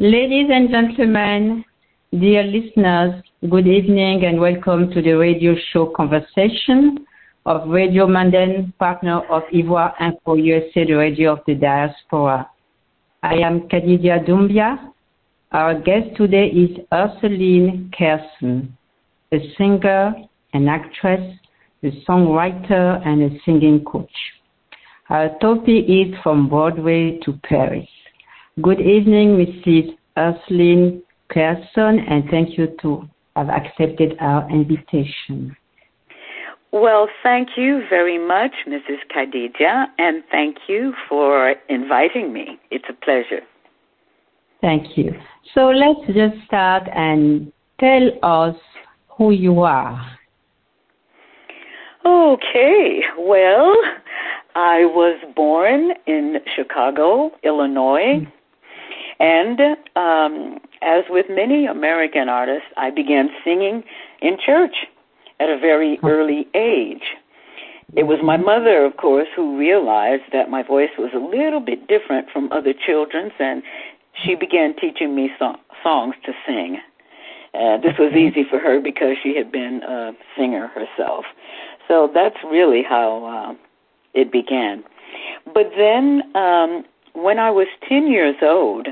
Ladies and gentlemen, dear listeners, good evening and welcome to the radio show conversation of Radio Manden, partner of Ivoire Info USA, the radio of the diaspora. I am Kadidia Doumbia. Our guest today is Ursuline Kairson, a singer, an actress, a songwriter, and a singing coach. Our topic is From Broadway to Paris. Good evening, Mrs. Ursuline Kairson, and thank you to have accepted our invitation. Well, thank you very much, Mrs. Kadidia, and thank you for inviting me. It's a pleasure. Thank you. So let's just start and tell us who you are. Okay, well, I was born in Chicago, Illinois, mm. And um, as with many American artists, I began singing in church at a very early age. It was my mother, of course, who realized that my voice was a little bit different from other children's, and she began teaching me so- songs to sing. Uh, this was easy for her because she had been a singer herself. So that's really how uh, it began. But then, um, when I was 10 years old,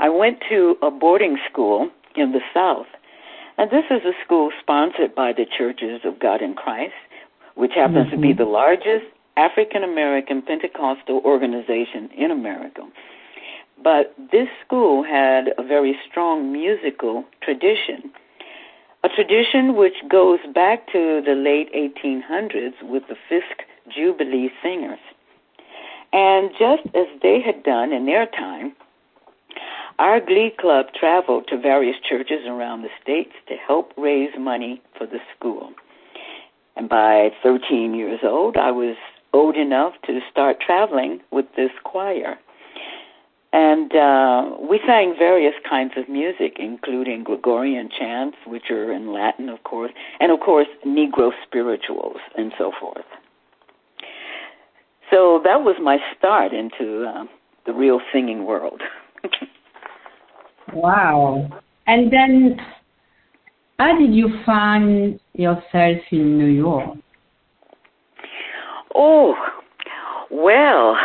I went to a boarding school in the South. And this is a school sponsored by the Churches of God in Christ, which happens mm-hmm. to be the largest African American Pentecostal organization in America. But this school had a very strong musical tradition, a tradition which goes back to the late 1800s with the Fisk Jubilee Singers. And just as they had done in their time, our Glee Club traveled to various churches around the states to help raise money for the school. And by 13 years old, I was old enough to start traveling with this choir. And uh, we sang various kinds of music, including Gregorian chants, which are in Latin, of course, and of course, Negro spirituals and so forth. So that was my start into uh, the real singing world. wow. And then, how did you find yourself in New York? Oh, well,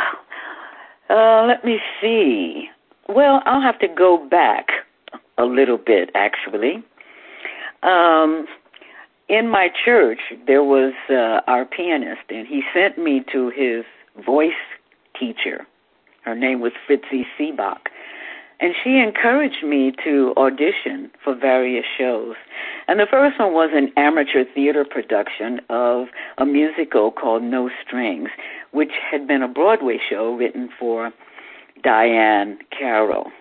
uh, let me see. Well, I'll have to go back a little bit, actually. Um, in my church, there was uh, our pianist, and he sent me to his voice teacher. Her name was Fritzi Seebach. And she encouraged me to audition for various shows. And the first one was an amateur theater production of a musical called No Strings, which had been a Broadway show written for Diahann Carroll.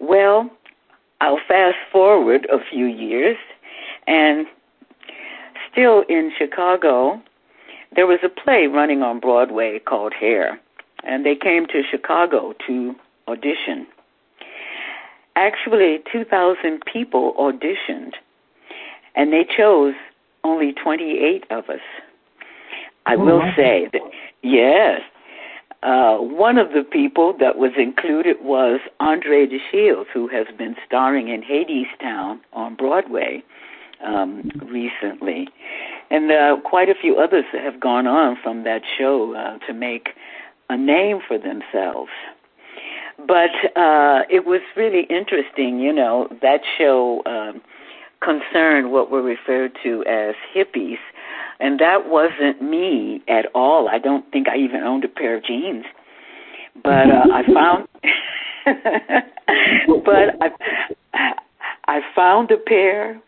Well, I'll fast forward a few years, and still in Chicago, there was a play running on Broadway called Hair, and they came to Chicago to audition. Actually, 2,000 people auditioned, and they chose only 28 of us. I will oh, say that, yes, uh, one of the people that was included was Andre de Shields, who has been starring in Hadestown on Broadway um, recently, and uh, quite a few others have gone on from that show uh, to make a name for themselves. But uh, it was really interesting, you know, that show um, concerned what were referred to as hippies, and that wasn't me at all. I don't think I even owned a pair of jeans, but uh, I found, but I, I found a pair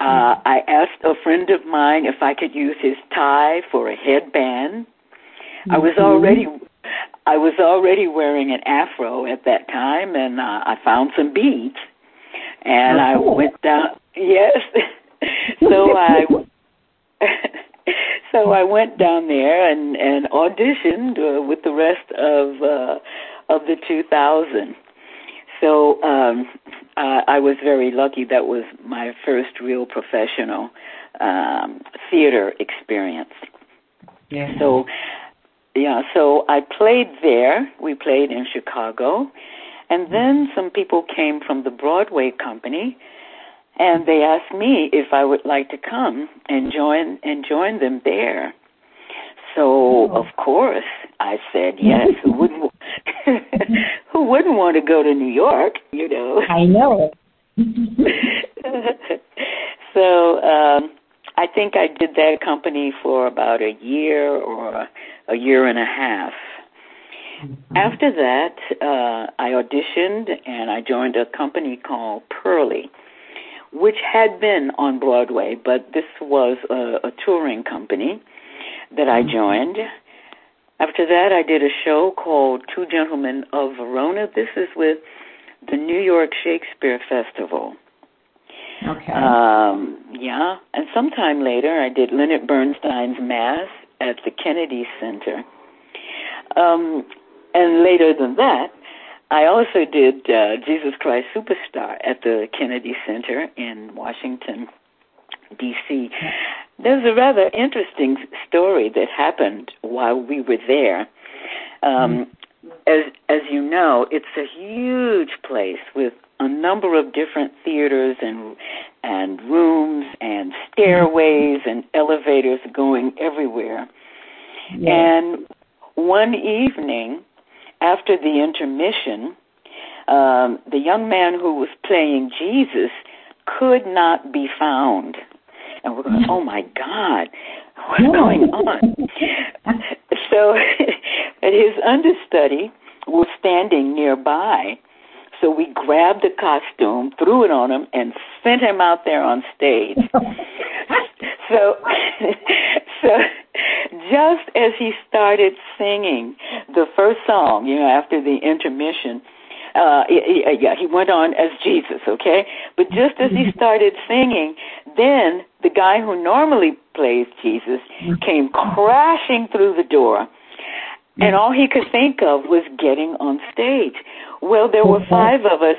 uh, I asked a friend of mine if I could use his tie for a headband. Mm-hmm. I was mm-hmm. already I was already wearing an afro at that time, and uh, I found some beads, and oh, cool. I went down. Yes, so I so I went down there and and auditioned uh, with the rest of uh, of the 2000. So um, uh, I was very lucky. That was my first real professional um, theater experience. Yeah. So, yeah. So I played there. We played in Chicago, And then some people came from the Broadway company and they asked me if I would like to come and join and join them there. So of course I said yes. who wouldn't Who wouldn't want to go to New York? You know. I know. so um, I think I did that company for about a year or a year and a half. Mm-hmm. After that, uh, I auditioned and I joined a company called Purlie which had been on Broadway, but this was a, a touring company that I mm-hmm. joined. After that, I did a show called Two Gentlemen of Verona. This is with the New York Shakespeare Festival. Okay. Um, yeah, and sometime later, I did Leonard Bernstein's Mass at the Kennedy Center. Um, and later than that, I also did uh, Jesus Christ Superstar at the Kennedy Center in Washington, D.C. There's a rather interesting story that happened while we were there. Um, as as you know, it's a huge place with a number of different theaters and and rooms and stairways and elevators going everywhere. And one evening, after the intermission, um, the young man who was playing Jesus could not be found. And we're going, oh my God, what's going on? so, his understudy was standing nearby. So we grabbed the costume, threw it on him, and sent him out there on stage. so, so just as he started singing the first song, you know, after the intermission, uh, yeah, he went on as Jesus, okay? But just as he started singing, then the guy who normally plays Jesus came crashing through the door. And all he could think of was getting on stage. Well, there were mm-hmm. five of us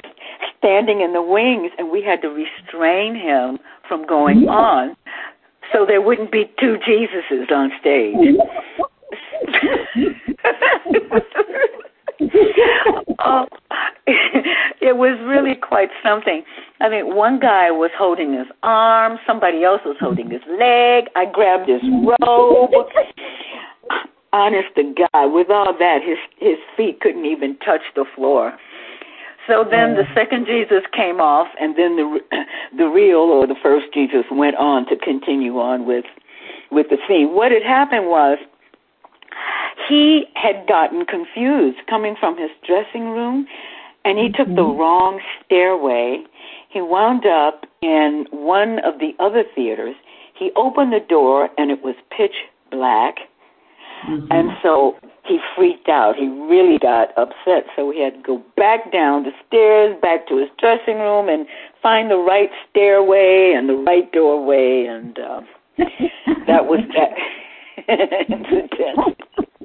standing in the wings, and we had to restrain him from going mm-hmm. on so there wouldn't be two Jesuses on stage. oh, it was really quite something. I mean, one guy was holding his arm, somebody else was holding his leg. I grabbed his robe. Honest to God, with all that, his his feet couldn't even touch the floor. So then the second Jesus came off, and then the the real or the first Jesus went on to continue on with with the scene. What had happened was he had gotten confused coming from his dressing room, and he took the mm-hmm. wrong stairway. He wound up in one of the other theaters. He opened the door, and it was pitch black. Mm-hmm. And so he freaked out. He really got upset. So he had to go back down the stairs, back to his dressing room, and find the right stairway and the right doorway. And uh, that was that incident.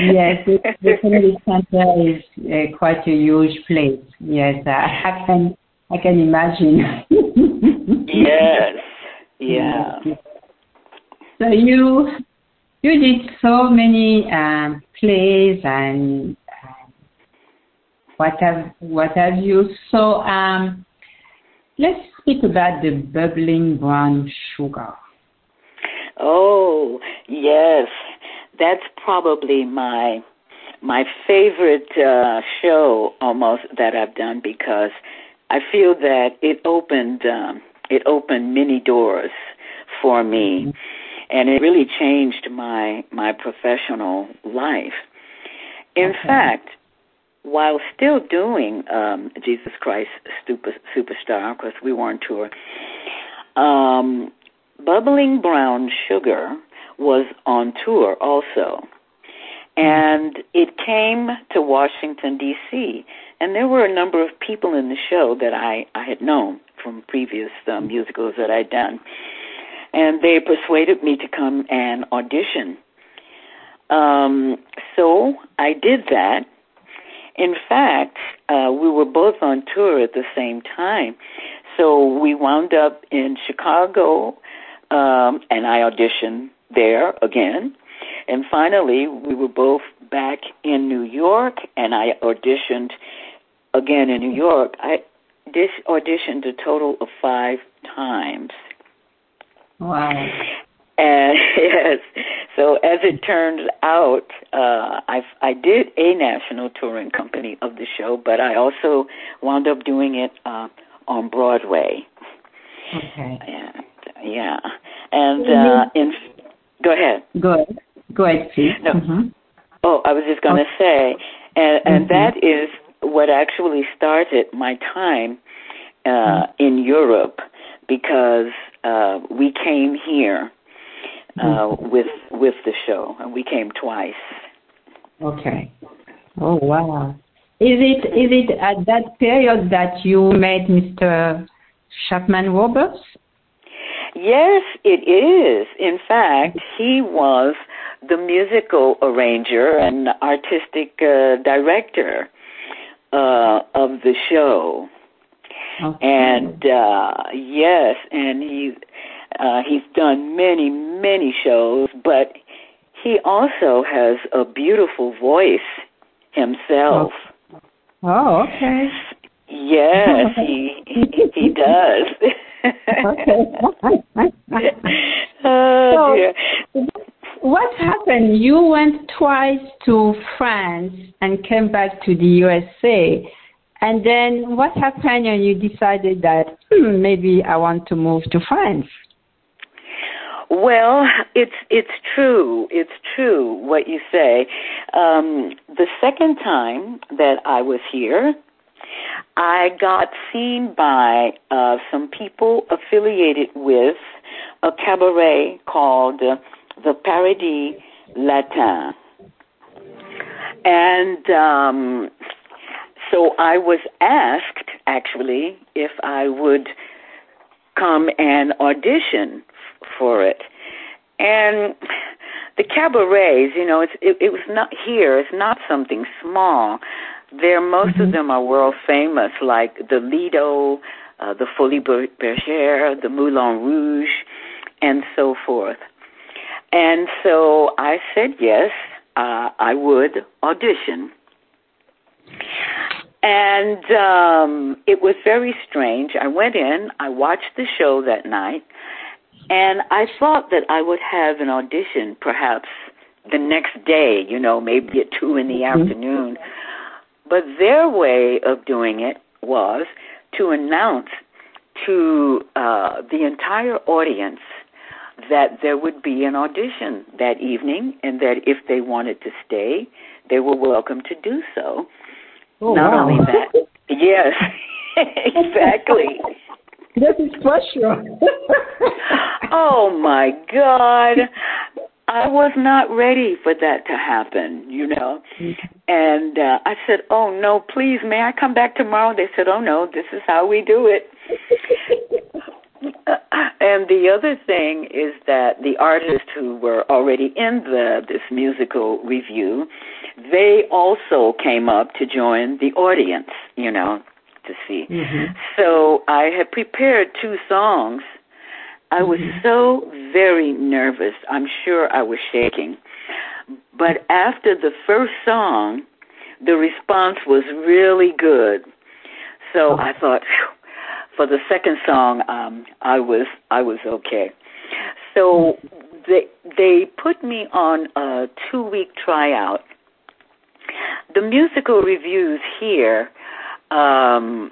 yes, the Kennedy Center is uh, quite a huge place. Yes, uh, I can I can imagine. yes. Yeah. So you you did so many um, plays and uh, what have what have you? So um, let's speak about the bubbling brown sugar. Oh yes, that's probably my my favorite uh, show almost that I've done because I feel that it opened um, it opened many doors for me. Mm-hmm and it really changed my my professional life. In okay. fact, while still doing um, Jesus Christ Super, Superstar, because we were on tour, um, Bubbling Brown Sugar was on tour also. And it came to Washington, D.C., and there were a number of people in the show that I, I had known from previous um, musicals that I'd done and they persuaded me to come and audition. Um, so I did that. In fact, uh, we were both on tour at the same time. So we wound up in Chicago, um, and I auditioned there again. And finally, we were both back in New York, and I auditioned again in New York, I dis- auditioned a total of five times. Wow. And yes, so as it turned out, uh, I I did a national touring company of the show, but I also wound up doing it uh, on Broadway. Okay. And, yeah, and uh, in go ahead. Go ahead. Go ahead, please. No. Mm-hmm. Oh, I was just going to say, and and Mhm. that is what actually started my time uh, in Europe because uh, we came here uh, with with the show, and we came twice. Okay. Oh wow. Is it is it at that period that you met Mr. Chapman Roberts? Yes, it is. In fact, he was the musical arranger and artistic uh, director uh, of the show. Okay. And uh, yes, and he uh, he's done many many shows, but he also has a beautiful voice himself. Oh, okay. Yes, he he, does. okay. oh So- dear. what happened? You went twice to France and came back to the USA. And then what happened when you decided that hmm, maybe I want to move to France? Well, it's it's true. It's true what you say. Um, the second time that I was here, I got seen by uh, some people affiliated with a cabaret called uh, the Paradis Latin, and um, so I was asked actually if I would come and audition f- for it. And the cabarets, you know, it's it, it was not here. It's not something small. There, most of them are world famous, like the Lido, uh, the Folie Ber- Bergère, the Moulin Rouge, and so forth. And so I said yes, uh, I would audition. And um, it was very strange. I went in, I watched the show that night, and I thought that I would have an audition perhaps the next day, you know, maybe at 2 in the afternoon. But their way of doing it was to announce to uh, the entire audience that there would be an audition that evening and that if they wanted to stay, they were welcome to do so. Oh, Not wow. only that, yes, exactly. That is for sure. oh my God. I was not ready for that to happen, you know. And uh, I said, "Oh no, please, may I come back tomorrow?" They said, "Oh no, this is how we do it." and the other thing is that the artists who were already in the this musical review, they also came up to join the audience, you know, to see. Mhm. So I had prepared two songs. I was so very nervous. I'm sure I was shaking. But after the first song, the response was really good. So I thought, phew, for the second song, um, I was I was okay. So they they put me on a two week tryout. The musical reviews here um,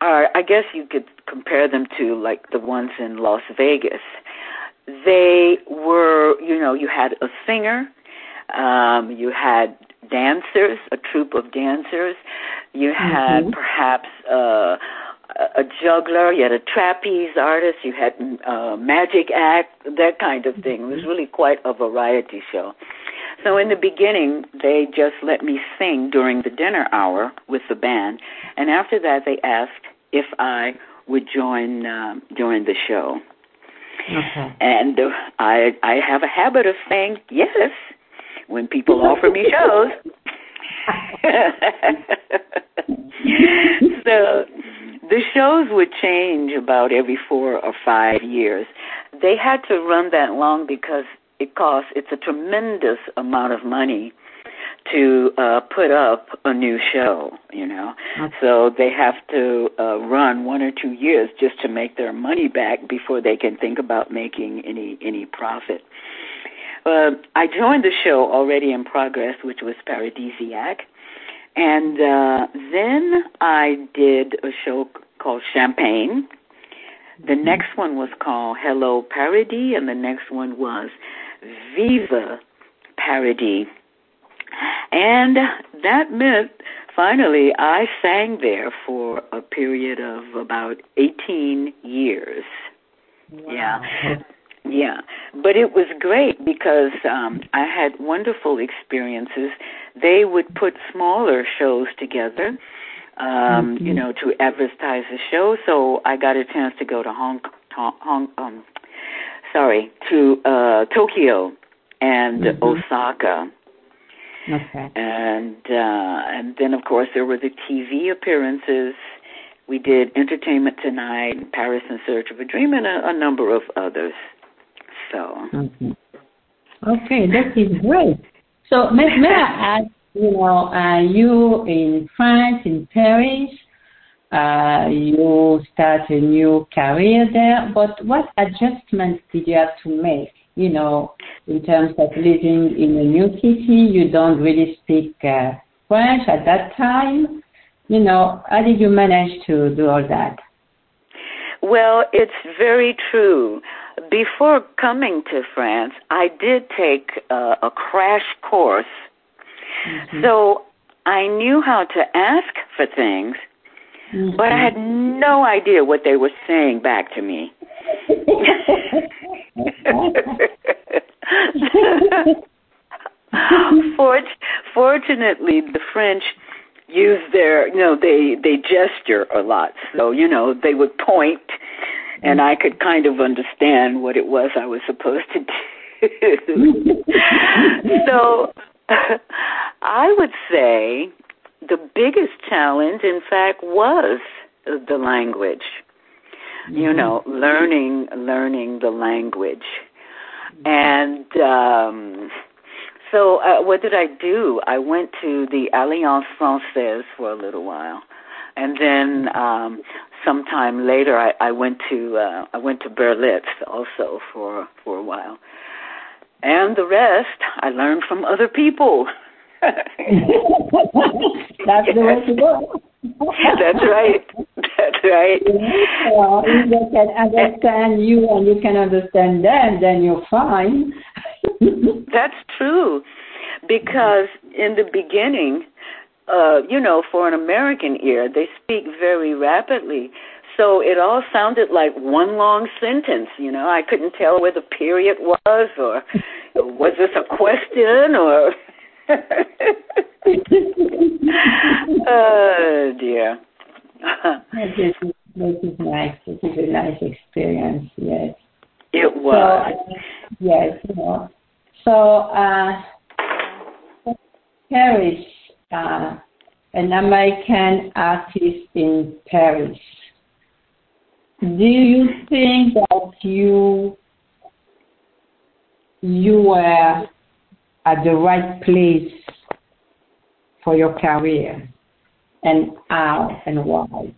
are, I guess you could compare them to like the ones in Las Vegas. They were, you know, you had a singer, um, you had dancers, a troupe of dancers, you had Mhm. perhaps uh, a juggler, you had a trapeze artist, you had a magic act, that kind of thing. It was really quite a variety show. So in the beginning, they just let me sing during the dinner hour with the band, and after that, they asked if I would join uh, join the show. Okay. And uh, I I have a habit of saying yes when people offer me shows. so the shows would change about every four or five years. They had to run that long because it costs it's a tremendous amount of money to uh put up a new show you know okay. so they have to uh run one or two years just to make their money back before they can think about making any any profit uh i joined the show already in progress which was paradisiac and uh then i did a show called champagne the mm-hmm. next one was called hello Paradis and the next one was viva Paradis and that meant finally I sang there for a period of about 18 years. Wow. Yeah. Yeah, but it was great because um I had wonderful experiences. They would put smaller shows together um mm-hmm. you know to advertise the show so I got a chance to go to Hong Kong, Hong um sorry to uh Tokyo and mm-hmm. Osaka Okay. And uh, and then of course there were the TV appearances. We did Entertainment Tonight, Paris in Search of a Dream, and a, a number of others. So. Okay. Okay, that is great. So may, may I ask, you know, uh, you in France, in Paris, uh, you start a new career there, but what adjustments did you have to make? You know, in terms of living in a new city. You don't really speak uh, French at that time. You know, how did you manage to do all that? Well, it's very true. Before coming to France, I did take uh, a crash course. Mm-hmm. So I knew how to ask for things, mm-hmm. but I had no idea what they were saying back to me. Fort, fortunately, the French use their, you know, they they gesture a lot. So you know, they would point, and I could kind of understand what it was I was supposed to do. so, I would say the biggest challenge, in fact, was the language. You mm-hmm. know, learning learning the language and um, so, uh, what did I do? I went to the Alliance Francaise for a little while, and then um, sometime later, I, I went to uh, I went to Berlitz also for for a while, and the rest I learned from other people. That's the way to go. That's right. That's right. Well, if they can understand you and you can understand them, then you're fine. That's true. Because in the beginning, uh, you know, for an American ear, they speak very rapidly. So it all sounded like one long sentence, you know. I couldn't tell where the period was or was this a question or oh dear. this, is, this is nice. This is a nice experience. Yes. It was. So, yes. You know. So, uh, Paris, uh, an American artist in Paris. Do you think that you you were at the right place for your career and how and why?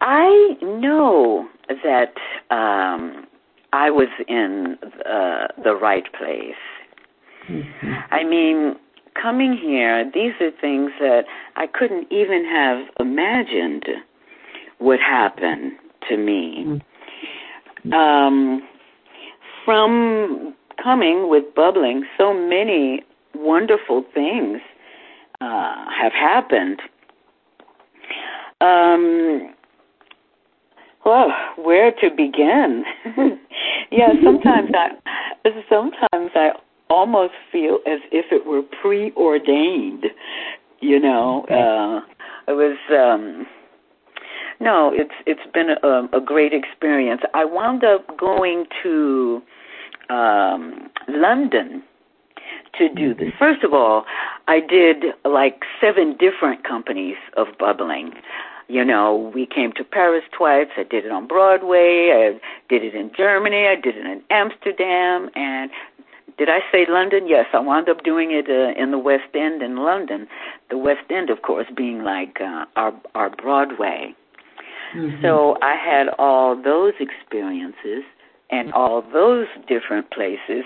I know that um, I was in uh, the right place. Mm-hmm. I mean, coming here, these are things that I couldn't even have imagined would happen to me. Mm-hmm. Um, from coming with bubbling, so many wonderful things uh, have happened. Um, well, where to begin? yeah, sometimes I sometimes I almost feel as if it were preordained. You know, uh, it was. Um, no, it's it's been a, a great experience. I wound up going to um, London to do this. First of all, I did like seven different companies of bubbling. You know, we came to Paris twice. I did it on Broadway. I did it in Germany. I did it in Amsterdam, and did I say London? Yes, I wound up doing it uh, in the West End in London. The West End, of course, being like uh, our our Broadway. Mm-hmm. So I had all those experiences and all those different places.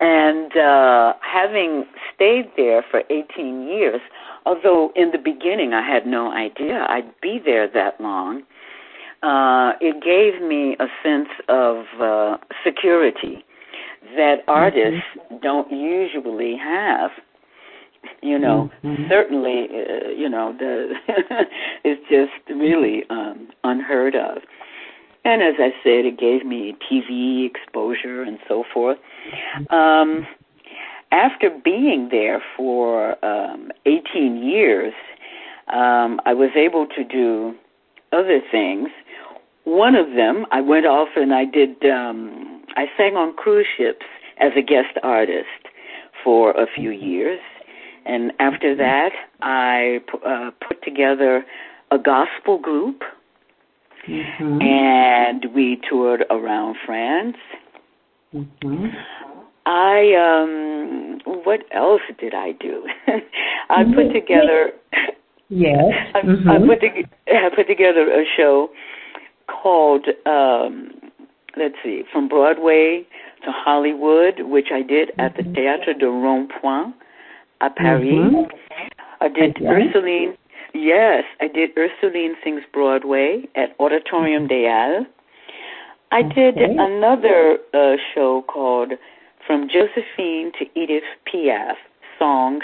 And uh, having stayed there for 18 years, although in the beginning I had no idea I'd be there that long, uh, it gave me a sense of uh, security that mm-hmm. artists mm-hmm. don't usually have. You know, mm-hmm. certainly, uh, you know, the it's just really um, unheard of. And as I said, it gave me TV exposure and so forth. Um, after being there for um, 18 years, um, I was able to do other things. One of them, I went off and I did, um, I sang on cruise ships as a guest artist for a few years. And after that, I uh, put together a gospel group mm-hmm. and we toured around France. Mm-hmm. I um what else did I do? I put together Yes. I, mm-hmm. I put to, I put together a show called um let's see, from Broadway to Hollywood, which I did at the mm-hmm. Théâtre de Rond-Point à Paris. Mm-hmm. I did okay. Ursuline Yes, I did Ursuline Sings Broadway at Auditorium des Halles. I did another uh, show called From Josephine to Edith Piaf Songs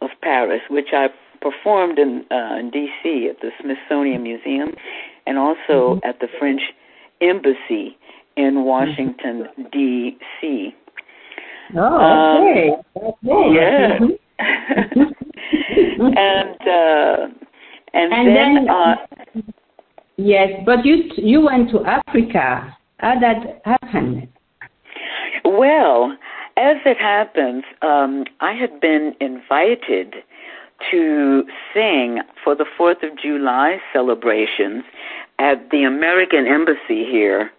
of Paris, which I performed in, uh, in D.C. at the Smithsonian Museum and also mm-hmm. at the French Embassy in Washington, mm-hmm. D.C. Oh, okay. Um, okay. Yeah. Mm-hmm. and uh, and, and then, then uh, yes, but you you went to Africa. How that happened? Well, as it happens, um, I had been invited to sing for the Fourth of July celebrations at the American Embassy here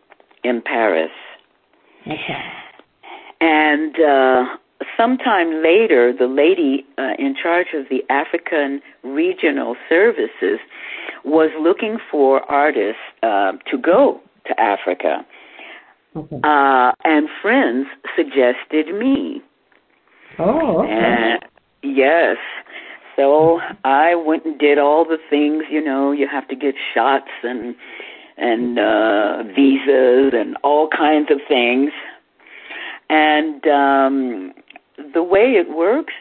in Paris. And uh, sometime later, the lady uh, in charge of the African Regional Services was looking for artists uh, to go to Africa. Uh, and friends suggested me. Oh, okay. And, yes. So I went and did all the things, you know, you have to get shots and and uh visas and all kinds of things. And um the way it works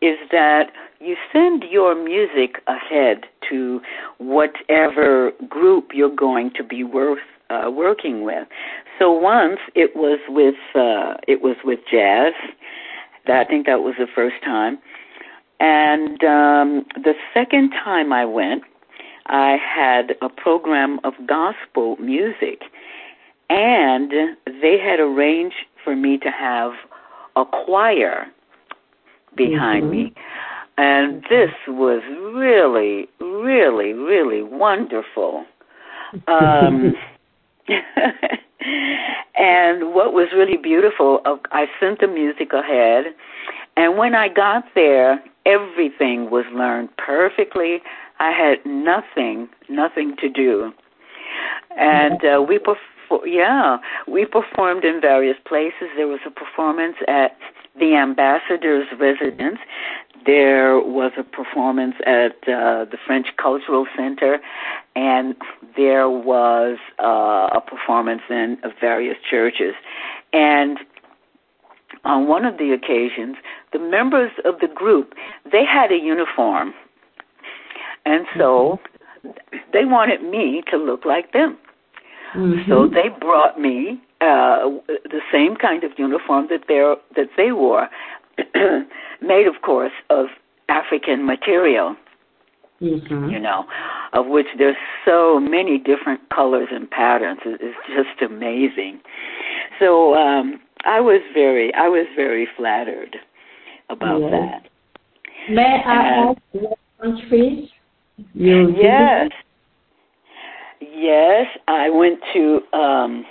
is that you send your music ahead to whatever group you're going to be worth uh, working with. So once it was with uh, it was with jazz. That, I think that was the first time. And um, the second time I went, I had a program of gospel music, and they had arranged for me to have a choir behind mm-hmm. me. And this was really, really, really wonderful. Um, and what was really beautiful, uh, I sent the music ahead, and when I got there, everything was learned perfectly. I had nothing, nothing to do. And uh, we performed yeah, we performed in various places. There was a performance at the ambassador's residence. There was a performance at uh, the French Cultural Center, and there was uh, a performance in various churches. And on one of the occasions, the members of the group they had a uniform, and so they wanted me to look like them. Mm-hmm. So they brought me uh, the same kind of uniform that they that they wore, made, of course, of African material. Mm-hmm. You know, of which there's so many different colors and patterns. It's just amazing. So um, I was very, I was very flattered about yes. that. May I ask what countries you Yes. Yes, I went to um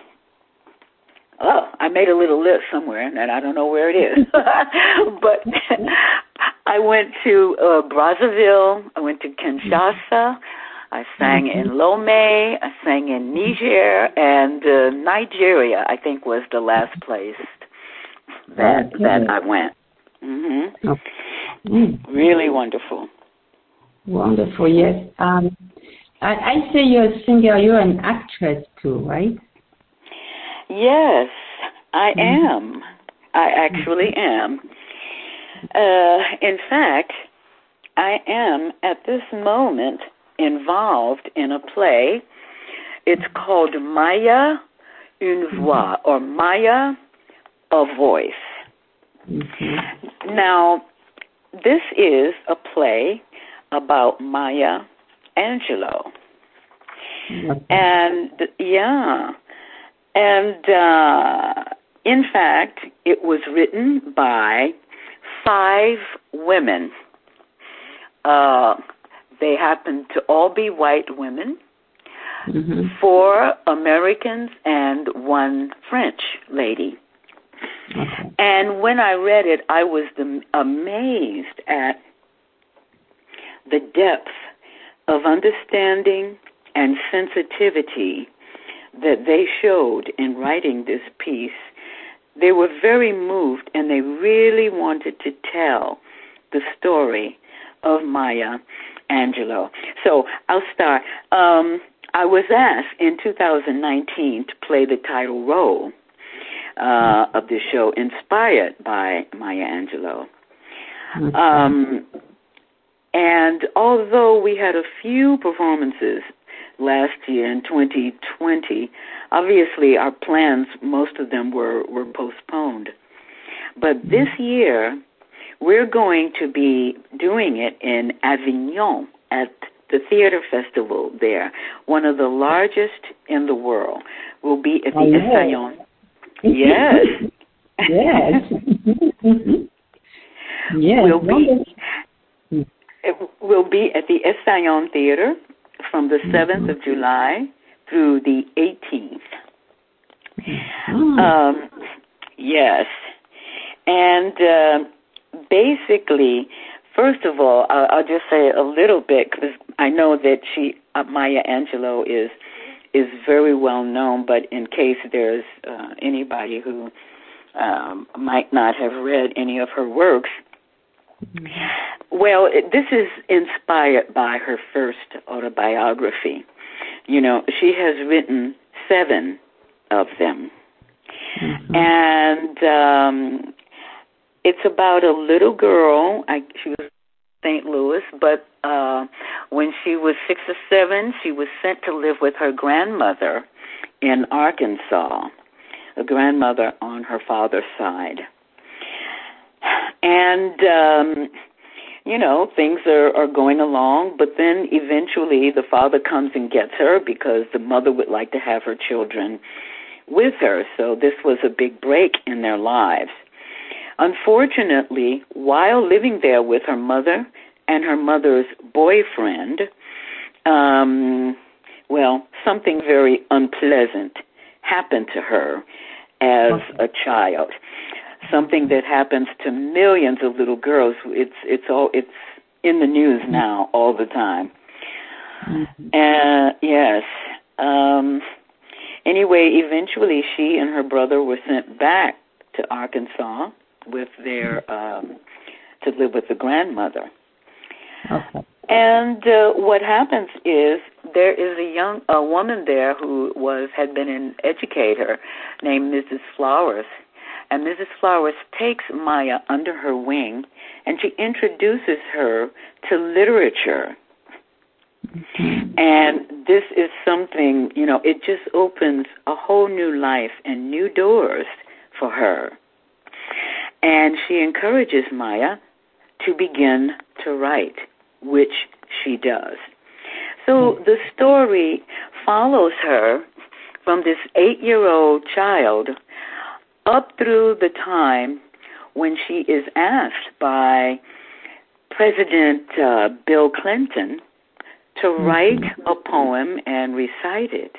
oh, I made a little list somewhere, and I don't know where it is. but I went to uh, Brazzaville. I went to Kinshasa. I sang mm-hmm. in Lomé. I sang in Niger and uh, Nigeria. I think was the last place that that I went. Mm-hmm. Mm. Really wonderful. Wonderful. Yes. Um, I, I say you're a singer. You're an actress too, right? Yes, I mm-hmm. am. I actually am. Uh, in fact, I am at this moment involved in a play. It's called Maya une voix or Maya a voice. Mm-hmm. Now, this is a play about Maya Angelou. And yeah, and uh, in fact, it was written by five women. Uh, they happened to all be white women, mm-hmm. four Americans, and one French lady. Okay. And when I read it, I was the, amazed at the depth of understanding and sensitivity that they showed in writing this piece. They were very moved and they really wanted to tell the story of Maya Angelou. So I'll start. Um, I was asked in 2019 to play the title role uh, of the show, inspired by Maya Angelou. Um, and although we had a few performances last year in 2020, obviously our plans, most of them were, were postponed. But this year, we're going to be doing it in Avignon at the theater festival there, one of the largest in the world. Will be at the oh, Essaïon. Yes. yes. yes. We'll be, it will be at the Essaïon Theater from the 7th mm-hmm. of July through the 18th. Mm-hmm. Um, yes. And uh, basically, first of all, I'll, I'll just say a little bit because I know that she, uh, Maya Angelou, is is very well known. But in case there's uh, anybody who um, might not have read any of her works. Well, it, this is inspired by her first autobiography. You know, she has written seven of them. Mm-hmm. And um, it's about a little girl. I, she was in St. Louis, but uh, when she was six or seven, she was sent to live with her grandmother in Arkansas, a grandmother on her father's side. And um, you know, things are, are going along, but then eventually the father comes and gets her because the mother would like to have her children with her. So this was a big break in their lives. Unfortunately, while living there with her mother and her mother's boyfriend, um, well, something very unpleasant happened to her as a child. Something that happens to millions of little girls. It's it's all it's in the news mm-hmm. now all the time. Mm-hmm. Uh, yes. Um, anyway, eventually she and her brother were sent back to Arkansas with their um, to live with the grandmother. Okay. And uh, what happens is there is a young a woman there who was had been an educator named Mrs. Flowers, and Mrs. Flowers takes Maya under her wing, and she introduces her to literature. And this is something, you know, it just opens a whole new life and new doors for her. And she encourages Maya to begin to write, which she does. So the story follows her from this eight year old child up through the time when she is asked by President uh, Bill Clinton to mm-hmm. write a poem and recite it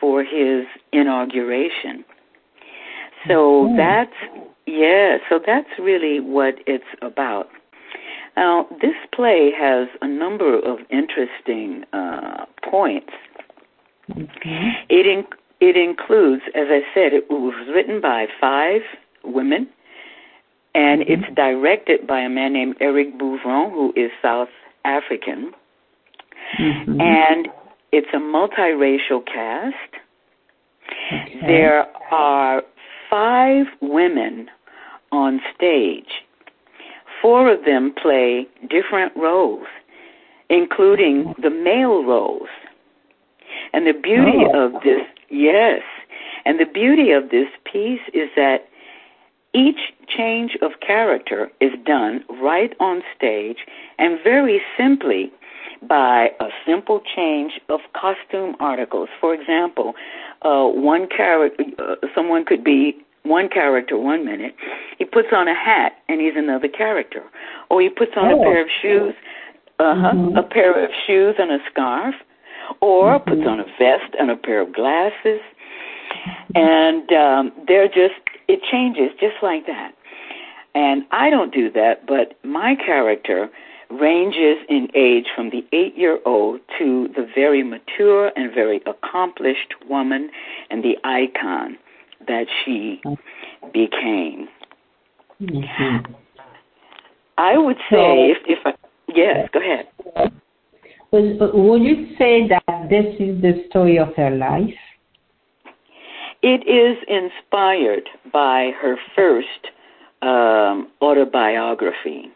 for his inauguration. So mm-hmm. that's yeah, so that's really what it's about. Now, this play has a number of interesting uh, points. Mm-hmm. It in, it includes, as I said, it was written by five women, and mm-hmm. it's directed by a man named Eric Bouvron, who is South African, mm-hmm. and it's a multiracial cast. Okay. There are five women on stage. Four of them play different roles, including the male roles. And the beauty oh. of this, yes, and the beauty of this piece is that each change of character is done right on stage and very simply by a simple change of costume articles. For example, uh, one character, uh, someone could be one character one minute, he puts on a hat and he's another character, or he puts on oh. a pair of shoes, uh huh, mm-hmm. a pair of shoes and a scarf, or mm-hmm. puts on a vest and a pair of glasses, and um, they're just it changes just like that. And I don't do that, but my character ranges in age from the eight year old to the very mature and very accomplished woman and the icon that she became. Mm-hmm. I would say, so, if, if I, yes, go ahead. Would you say that this is the story of her life? It is inspired by her first um, autobiography.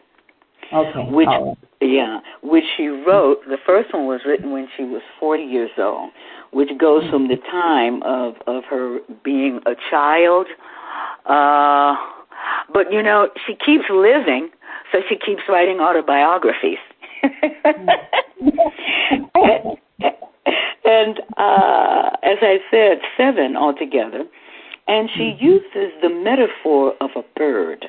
Okay. Which, oh. yeah, which she wrote. The first one was written when she was 40 years old, which goes from the time of of her being a child. Uh, but you know, she keeps living, so she keeps writing autobiographies. and, uh, as I said, seven altogether. And she mm-hmm. uses the metaphor of a bird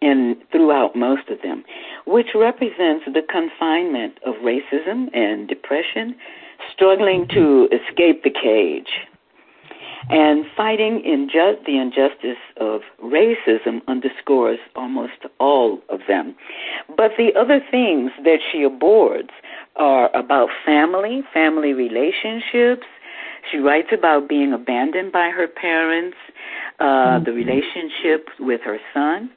in throughout most of them, which represents the confinement of racism and depression struggling to escape the cage and fighting inju- the injustice of racism underscores almost all of them. But the other things that she abords are about family, family relationships. She writes about being abandoned by her parents, uh, mm-hmm. the relationship with her son,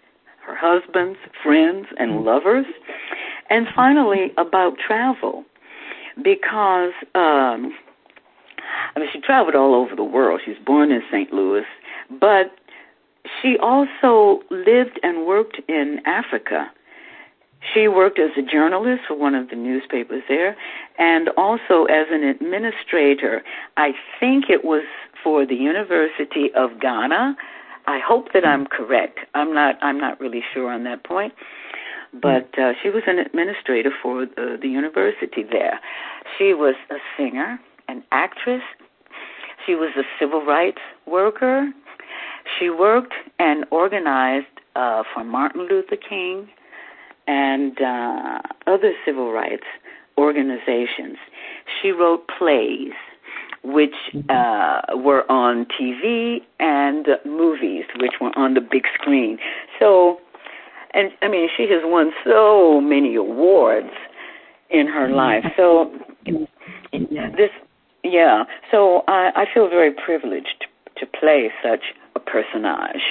her husbands, friends, and lovers, and finally about travel because um, I mean she traveled all over the world. She was born in St. Louis, but she also lived and worked in Africa. She worked as a journalist for one of the newspapers there and also as an administrator. I think it was for the University of Ghana. I hope that I'm correct. I'm not I'm not really sure on that point but uh, she was an administrator for the, the university there. She was a singer, an actress. She was a civil rights worker. She worked and organized uh, for Martin Luther King and uh, other civil rights organizations. She wrote plays which uh, were on TV and movies, which were on the big screen. So and I mean she has won so many awards in her life. So this, yeah. So I, I feel very privileged to play such a personage.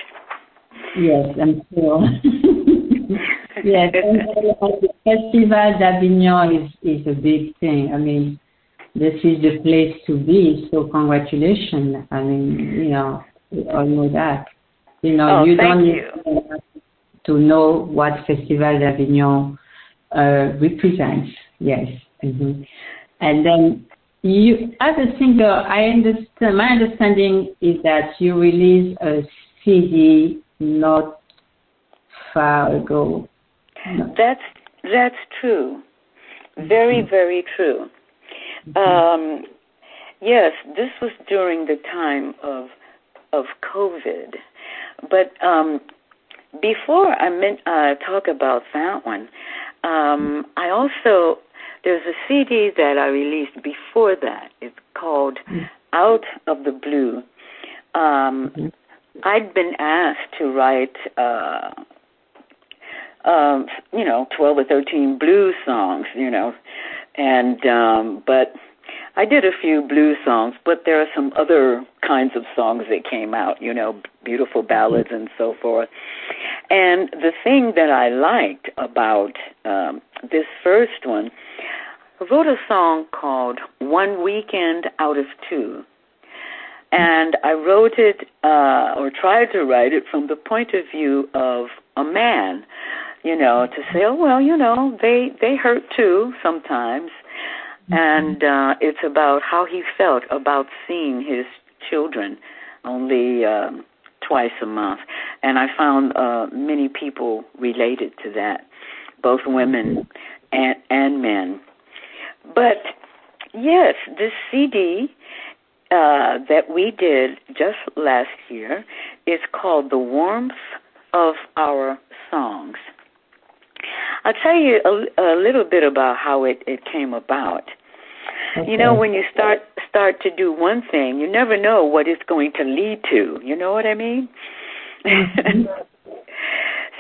Yes, I'm sure. yes, and the Festival d'Avignon is is a big thing. I mean, this is the place to be. So congratulations. I mean, you know, I all know that. You know, oh, you don't you to know what Festival d'Avignon uh, represents. Yes. Mm-hmm. And then you, as a singer, I understand. My understanding is that you released a CD not far ago. No. That's that's true. Very mm-hmm. very true. Mm-hmm. Um, yes, this was during the time of of COVID, but um, before I meant, uh, talk about that one, um, I also there's a CD that I released before that. It's called mm. Out of the Blue. Um, mm-hmm. I'd been asked to write, uh, um, you know, twelve or thirteen blues songs, you know, and um, but I did a few blues songs, but there are some other kinds of songs that came out, you know, beautiful ballads and so forth. And the thing that I liked about um, this first one, I wrote a song called One Weekend Out of Two. And I wrote it, uh, or tried to write it from the point of view of a man, you know, to say, oh, well, you know, they, they hurt too sometimes and uh, it's about how he felt about seeing his children only um, twice a month. And I found uh, many people related to that, both women and, and men. But yes, this CD uh, that we did just last year is called The Warmth of Our Songs. I'll tell you a, a little bit about how it, it came about. Okay. You know, when you start start to do one thing, you never know what it's going to lead to. You know what I mean?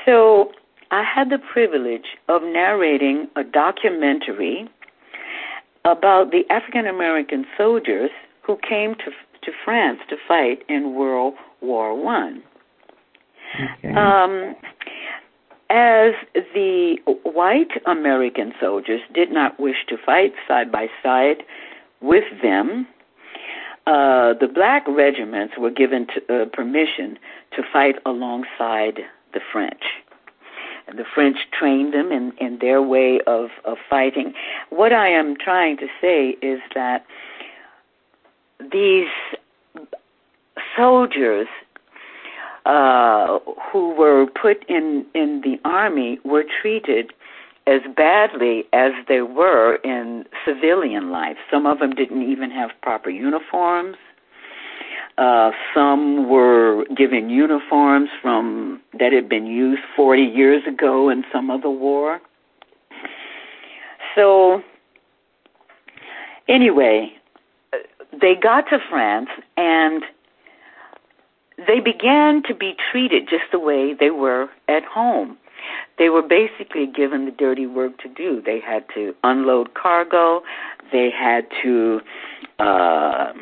So I had the privilege of narrating a documentary about the African American soldiers who came to to France to fight in World War One. Okay. Um, as the white American soldiers did not wish to fight side by side with them, uh, the black regiments were given to, uh, permission to fight alongside the French. And the French trained them in, in their way of, of fighting. What I am trying to say is that these soldiers uh, who were put in in the army were treated as badly as they were in civilian life. Some of them didn't even have proper uniforms. Uh, some were given uniforms from that had been used 40 years ago in some other war. So, anyway, they got to France and they began to be treated just the way they were at home. They were basically given the dirty work to do. They had to unload cargo. They had to uh,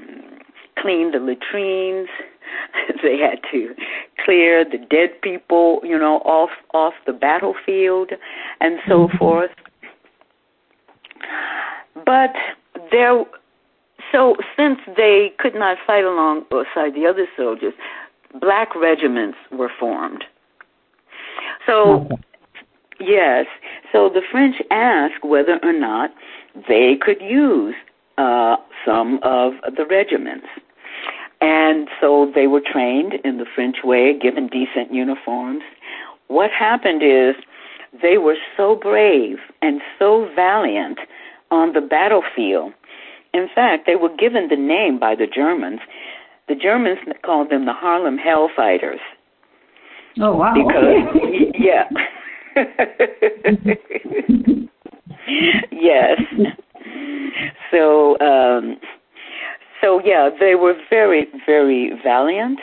clean the latrines. they had to clear the dead people, you know, off off the battlefield, and so mm-hmm. forth. But there, so since they could not fight alongside the other soldiers, black regiments were formed. So, okay. yes, so the French asked whether or not they could use uh, some of the regiments. And so they were trained in the French way, given decent uniforms. What happened is they were so brave and so valiant on the battlefield. In fact, they were given the name by the Germans the Germans called them the Harlem Hellfighters. Oh wow! Because yeah, yes. So um, so yeah, they were very very valiant,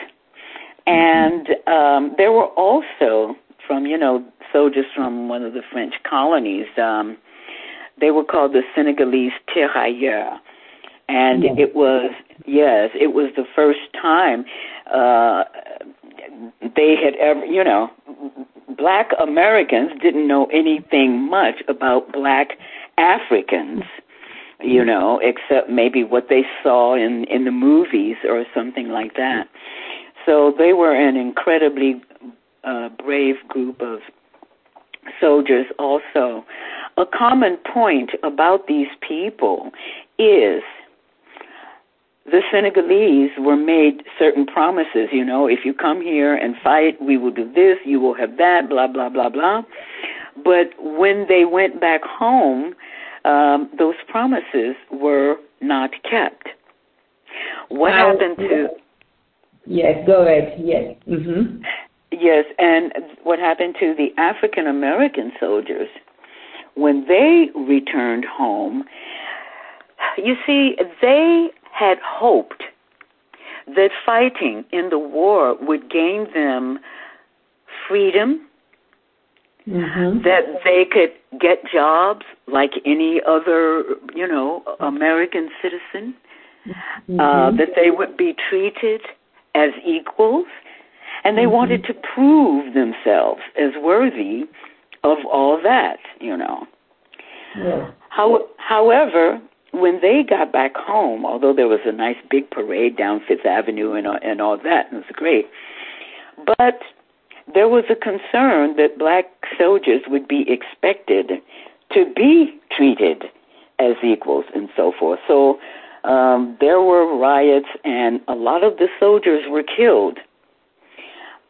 and um, there were also from you know soldiers from one of the French colonies. Um, they were called the Senegalese tirailleurs and yes. it was yes, it was the first time uh they had ever, you know, black Americans didn't know anything much about black Africans, you know, except maybe what they saw in in the movies or something like that. So they were an incredibly uh, brave group of soldiers also. A common point about these people is the Senegalese were made certain promises, you know, if you come here and fight, we will do this, you will have that, blah, blah, blah, blah. But when they went back home, um, those promises were not kept. What happened to. Yes, go ahead. Yes. Mm-hmm. Yes, and what happened to the African American soldiers when they returned home? You see, they had hoped that fighting in the war would gain them freedom, Mm-hmm. that they could get jobs like any other, you know, American citizen, Mm-hmm. uh, that they would be treated as equals, and they Mhm. wanted to prove themselves as worthy of all that, you know. Yes. How, however, when they got back home, although there was a nice big parade down Fifth Avenue and uh, and all that, and it was great, but there was a concern that black soldiers would be expected to be treated as equals and so forth. So um, there were riots, and a lot of the soldiers were killed.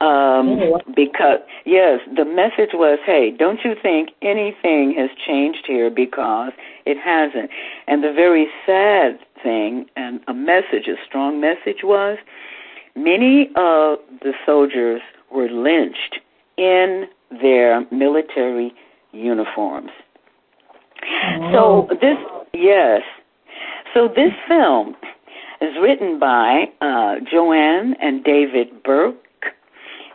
Um, Oh, because yes, the message was, "Hey, don't you think anything has changed here? Because it hasn't." And the very sad thing, and a message, a strong message, was many of the soldiers were lynched in their military uniforms. So this, yes. So this film is written by uh, Joanne and David Burke,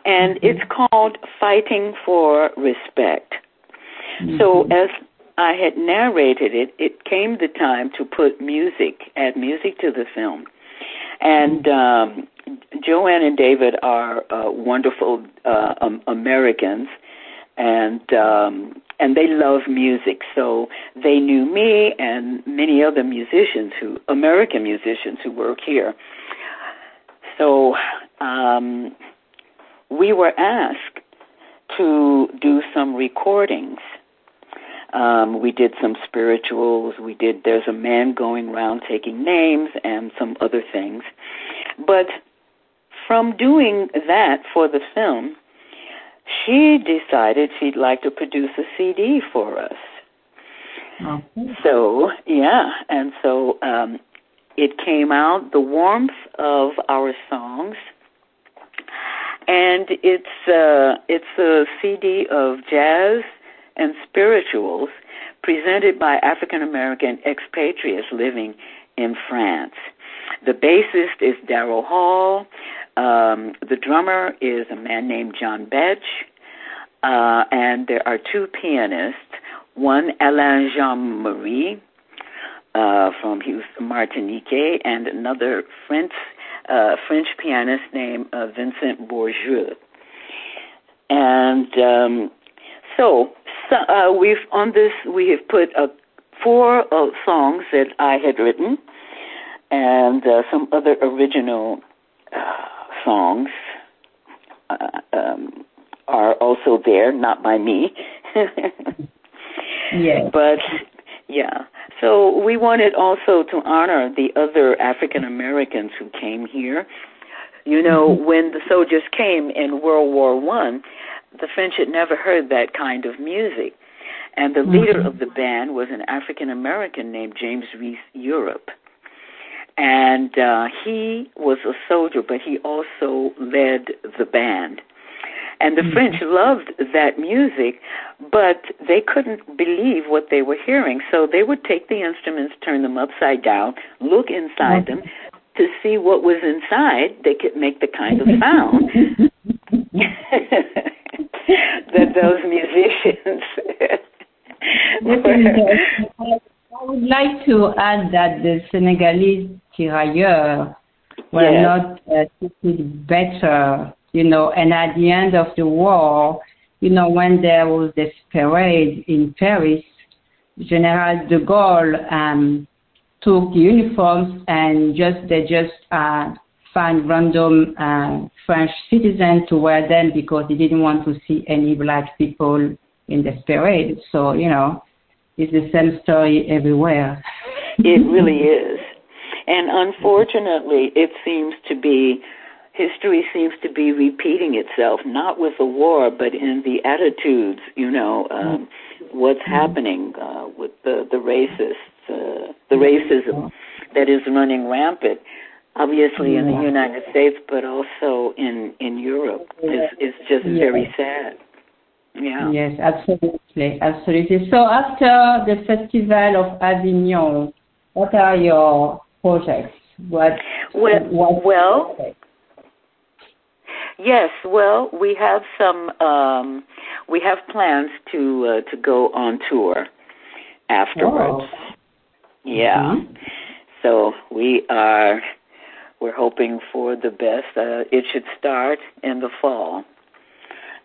and it's called Fighting for Respect. So as I had narrated it, it came the time to put music, add music to the film. And um, Joanne and David are uh, wonderful uh, um, Americans, and um, and they love music. So they knew me and many other musicians who American musicians who work here. So um, we were asked to do some recordings. Um, we did some spirituals. We did. There's a man going around taking names and some other things. But from doing that for the film, she decided she'd like to produce a CD for us. Okay. So yeah, and so um, it came out the warmth of our songs, and it's uh, it's a CD of jazz and spirituals presented by African American expatriates living in France. The bassist is Darryl Hall. Um, the drummer is a man named John Betsch. Uh, and there are two pianists, one Alain Jean Marie uh, from Houston, Martinique, and another French uh, French pianist named uh, Vincent Bourgeois. And um, so, so uh, we've on this we have put uh, four uh, songs that I had written, and uh, some other original uh, songs. Uh, um, are also there, not by me. Yes. But yeah. So we wanted also to honor the other African Americans who came here. You know, when the soldiers came in World War One, the French had never heard that kind of music. And the leader Mhm. of the band was an African American named James Reese Europe. And uh, he was a soldier, but he also led the band. And the Mhm. French loved that music, but they couldn't believe what they were hearing. So they would take the instruments, turn them upside down, look inside them to see what was inside. They could make the kind of sound that those musicians. I would like to add that the Senegalese tirailleurs were Yes. not uh, treated better, you know, and at the end of the war, you know, when there was this parade in Paris, General de Gaulle um, took uniforms and just they just uh, find random uh, French citizens to wear them because he didn't want to see any black people in this parade. So, you know, it's the same story everywhere. It really is. And unfortunately, it seems to be, history seems to be repeating itself, not with the war, but in the attitudes, you know, um, what's happening uh, with the, the racists, uh, the racism that is running rampant, obviously in the United States, but also in, in Europe, is, is just very sad. Yeah. Yes, absolutely, absolutely. So after the Festival of Avignon, what are your projects? What well, well yes. Well, we have some. Um, we have plans to uh, to go on tour afterwards. Oh. Yeah. Mhm. So we are. We're hoping for the best. Uh, it should start in the fall.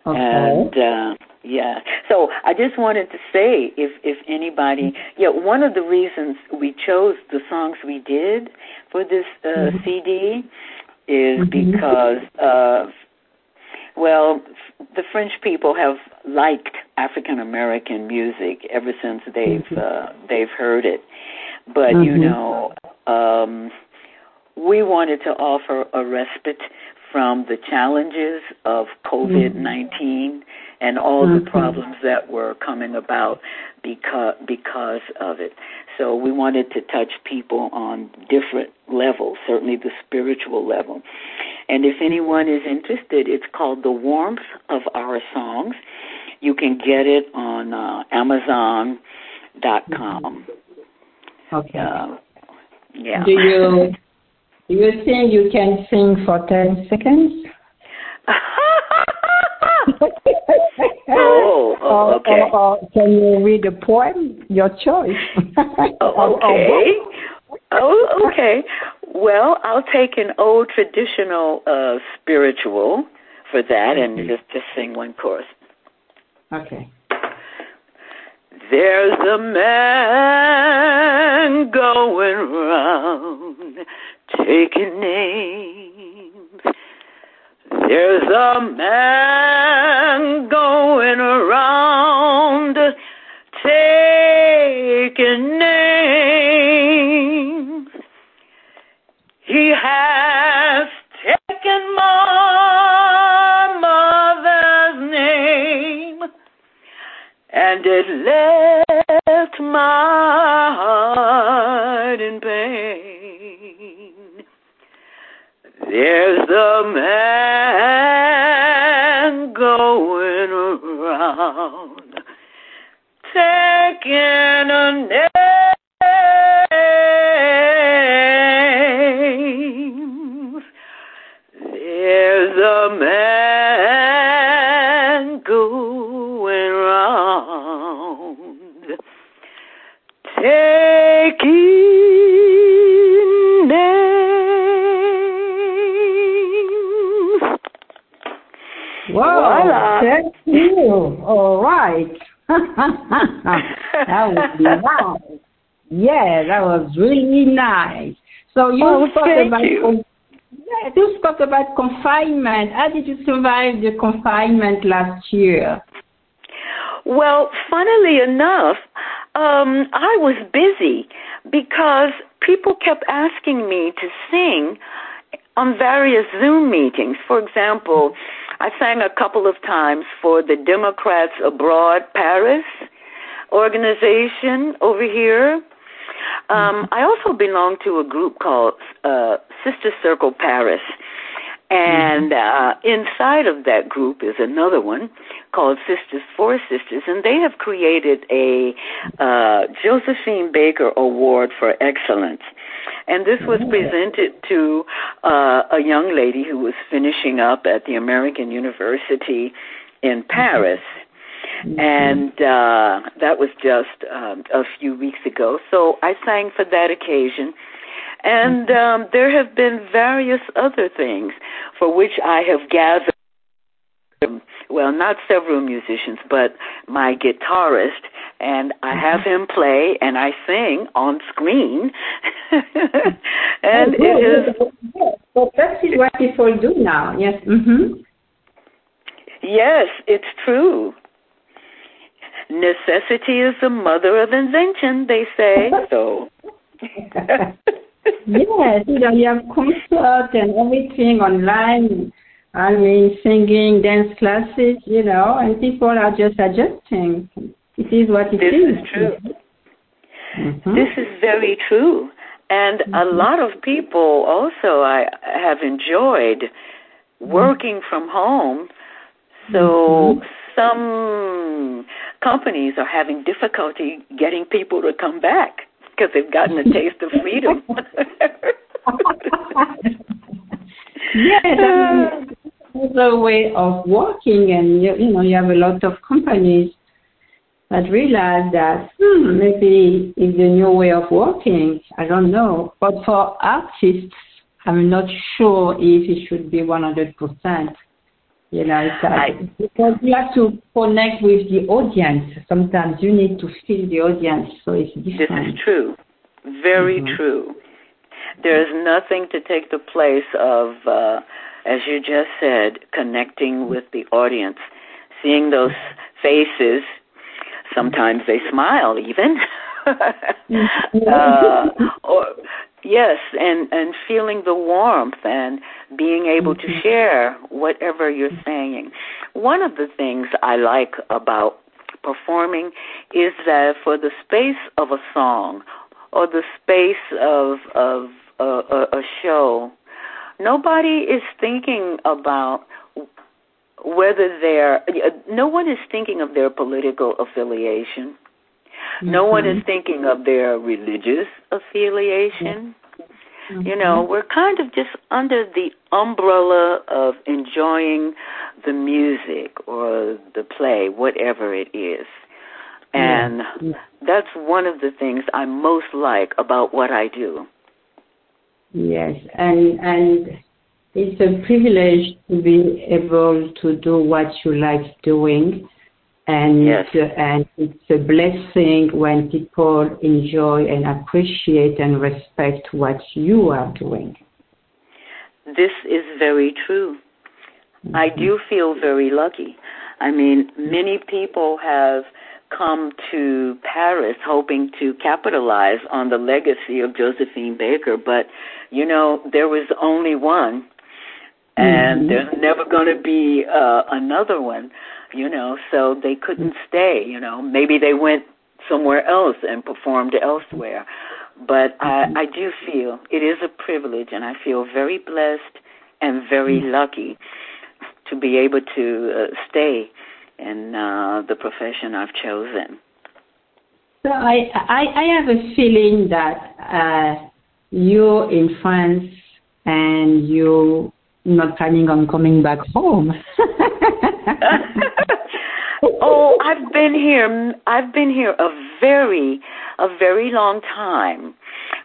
Okay. And uh, yeah, so I just wanted to say, if if anybody, yeah, one of the reasons we chose the songs we did for this uh, Mhm. CD is Mhm. because of, well, the French people have liked African American music ever since they've Mhm. uh, they've heard it, but you Mhm. know, um, we wanted to offer a respite from the challenges of COVID 19 and all the Mhm. problems that were coming about because because of it. So we wanted to touch people on different levels, certainly the spiritual level. And if anyone is interested, it's called The Warmth of Our Songs. You can get it on uh, Amazon.com. Okay. Uh, yeah. Do you you think you can sing for ten seconds? oh, oh, okay. or, or can you read a poem? Your choice. Oh, okay. Oh, okay. Well, I'll take an old traditional uh spiritual for that and just just sing one chorus. Okay. There's a man going round taking names. There's a man going around taking names. He has taken my mother's name and it left my heart in pain. There's a man going around taking a Thank you. All right. that was nice. Yeah, that was really nice. So you Oh, spoke about you. yeah, you spoke about confinement. How did you survive the confinement last year? Well, funnily enough, um, I was busy because people kept asking me to sing on various Zoom meetings. For example, I sang a couple of times for the Democrats Abroad Paris organization over here. Um, I also belong to a group called uh, Sister Circle Paris. And uh, inside of that group is another one called Sisters for Sisters, and they have created a uh, Josephine Baker Award for Excellence. And this was presented to uh, a young lady who was finishing up at the American University in Paris. And uh, that was just um, a few weeks ago. So I sang for that occasion. And um, there have been various other things for which I have gathered, well, not several musicians, but my guitarist, and I have him play and I sing on screen. and Oh, it is, good. So that is what people do now. Yes. Mm-hmm. yes, it's true. Necessity is the mother of invention, they say. So. yes, you know, you have concert and everything online. I mean, singing, dance classes, you know, and people are just adjusting. It is what it This is. is true. Mhm. This is very true. And a mm-hmm. lot of people also I have enjoyed mm-hmm. working from home. So mm-hmm. some companies are having difficulty getting people to come back because they've gotten a taste of freedom. yeah, that's a way of working, and you, you know you have a lot of companies that realize that hmm, maybe it's a new way of working. I don't know, but for artists, I'm not sure if it should be 100 percent. You know, it's like, because you have to connect with the audience. Sometimes you need to feel the audience, so it's different. This is true. Very mm-hmm. true. There's nothing to take the place of, uh, as you just said, connecting with the audience, seeing those faces. Sometimes they smile, even. Mm-hmm. uh, or Yes, and and feeling the warmth and being able to Mm-hmm. share whatever you're saying. One of the things I like about performing is that for the space of a song or the space of of uh, a, a show, nobody is thinking about whether they're no one is thinking of their political affiliation. No one is mm-hmm. thinking of their religious affiliation. Mm-hmm. You know, we're kind of just under the umbrella of enjoying the music or the play, whatever it is. And that's one of the things I most like about what I do. Yes, and and it's a privilege to be able to do what you like doing, and Yes. and it's a blessing when people enjoy and appreciate and respect what you are doing. This is very true. I mm-hmm. do feel very lucky. I mean, many people have come to Paris hoping to capitalize on the legacy of Josephine Baker, but you know, there was only one, and Mhm. there's never going to be uh, another one, you know, so they couldn't stay, you know. Maybe they went somewhere else and performed elsewhere. But I, I do feel it is a privilege, and I feel very blessed and very lucky to be able to uh, stay in uh, the profession I've chosen. So I, I, I have a feeling that uh, you're in France and you're not planning on coming back home. oh, I've been here. I've been here a very, a very long time.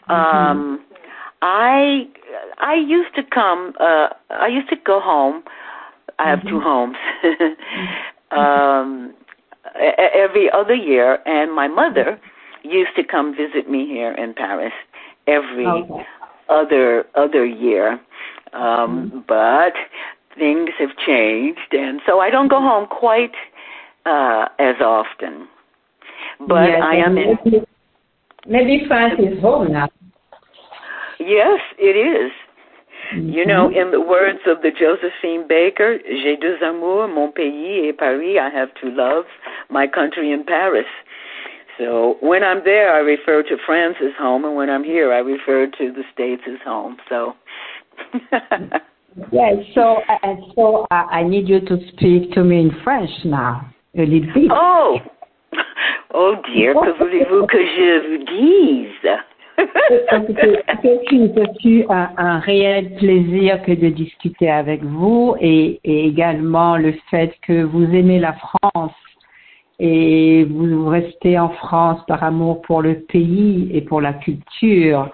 Um, I I used to come. Uh, I used to go home. I have two homes. um, every other year, and my mother used to come visit me here in Paris every Okay. other other year. Um, But things have changed, and so I don't go home quite uh, as often. But Yes, I am in. maybe, maybe France is home now. Yes, it is. You know, in the words of the Josephine Baker, j'ai deux amours, mon pays et Paris. I have two loves, my country and Paris. So when I'm there, I refer to France as home, and when I'm here, I refer to the States as home. So. Yes, so uh, so I, I need you to speak to me in French now, a little bit. oh, oh dear, que voulez-vous que je vous dise? Ce fut un, un réel plaisir que de discuter avec vous et, et également le fait que vous aimez la France et vous restez en France par amour pour le pays et pour la culture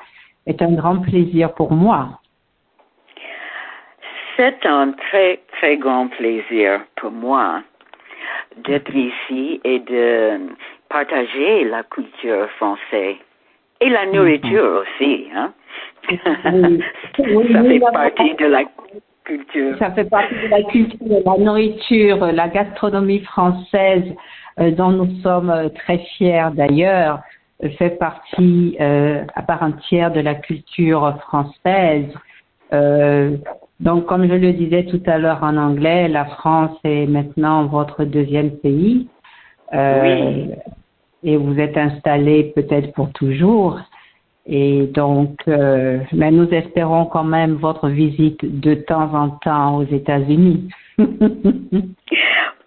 est un grand plaisir pour moi. C'est un très, très grand plaisir pour moi d'être ici et de partager la culture française et la nourriture aussi. Hein? Oui. Ça fait partie de la culture. Ça fait partie de la culture, la nourriture, la gastronomie française, dont nous sommes euh, très fiers d'ailleurs, euh, fait partie euh, à part entière de la culture française. Euh, donc, comme je le disais tout à l'heure en anglais, la France est maintenant votre deuxième pays. Euh, Oui. Et vous êtes installé peut-être pour toujours. Et donc, euh, mais nous espérons quand même votre visite de temps en temps aux États-Unis.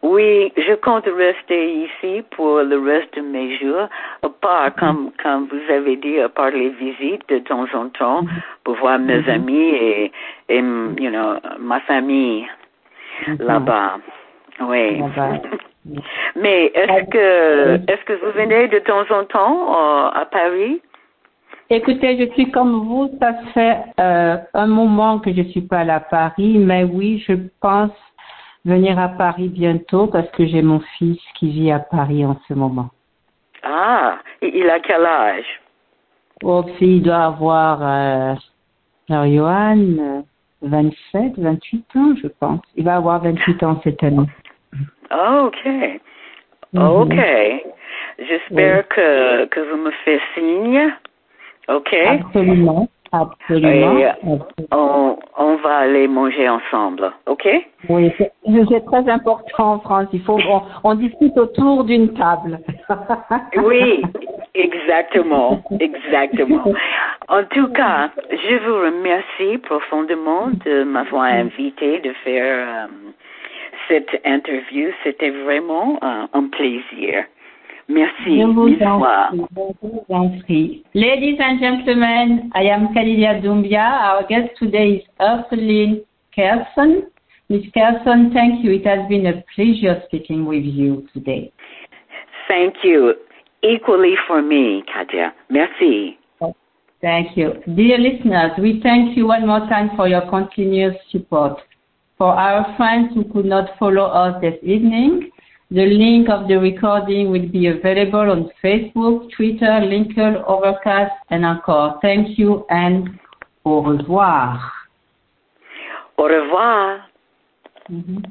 Oui, je compte rester ici pour le reste de mes jours, à part, comme, comme vous avez dit, à part les visites de temps en temps, pour voir mes Mhm. amis et, et, you know, ma famille Mhm. là-bas. Oui. Là-bas. Mais est-ce que, est-ce que vous venez de temps en temps euh, à Paris? Écoutez, je suis comme vous, ça fait euh, un moment que je suis pas à Paris, mais oui, je pense venir à Paris bientôt parce que j'ai mon fils qui vit à Paris en ce moment. Ah, il a quel âge? Oh, il doit avoir, euh, alors Johan, euh, 27, 28 ans, je pense. Il va avoir 28 ans cette année. OK. Mhm. OK. J'espère que, que vous me faites signe. OK. Absolument, absolument. Et, absolument. On, on va aller manger ensemble. OK? Oui, c'est très important en France. Il faut, on, on discute autour d'une table. Oui, exactement, exactement. En tout cas, je vous remercie profondément de m'avoir invité de faire euh, cette interview. C'était vraiment euh, un plaisir. Merci Je vous en prie, je vous en prie. Ladies and gentlemen, I am Kadidia Doumbia. Our guest today is Ursuline Kairson. Miss Kairson, thank you. It has been a pleasure speaking with you today. Thank you. Equally for me, Katia. Merci. Thank you. Dear listeners, we thank you one more time for your continuous support. For our friends who could not follow us this evening, the link of the recording will be available on Facebook, Twitter, LinkedIn, Overcast, and Anchor. Thank you and au revoir. Au revoir. Mhm.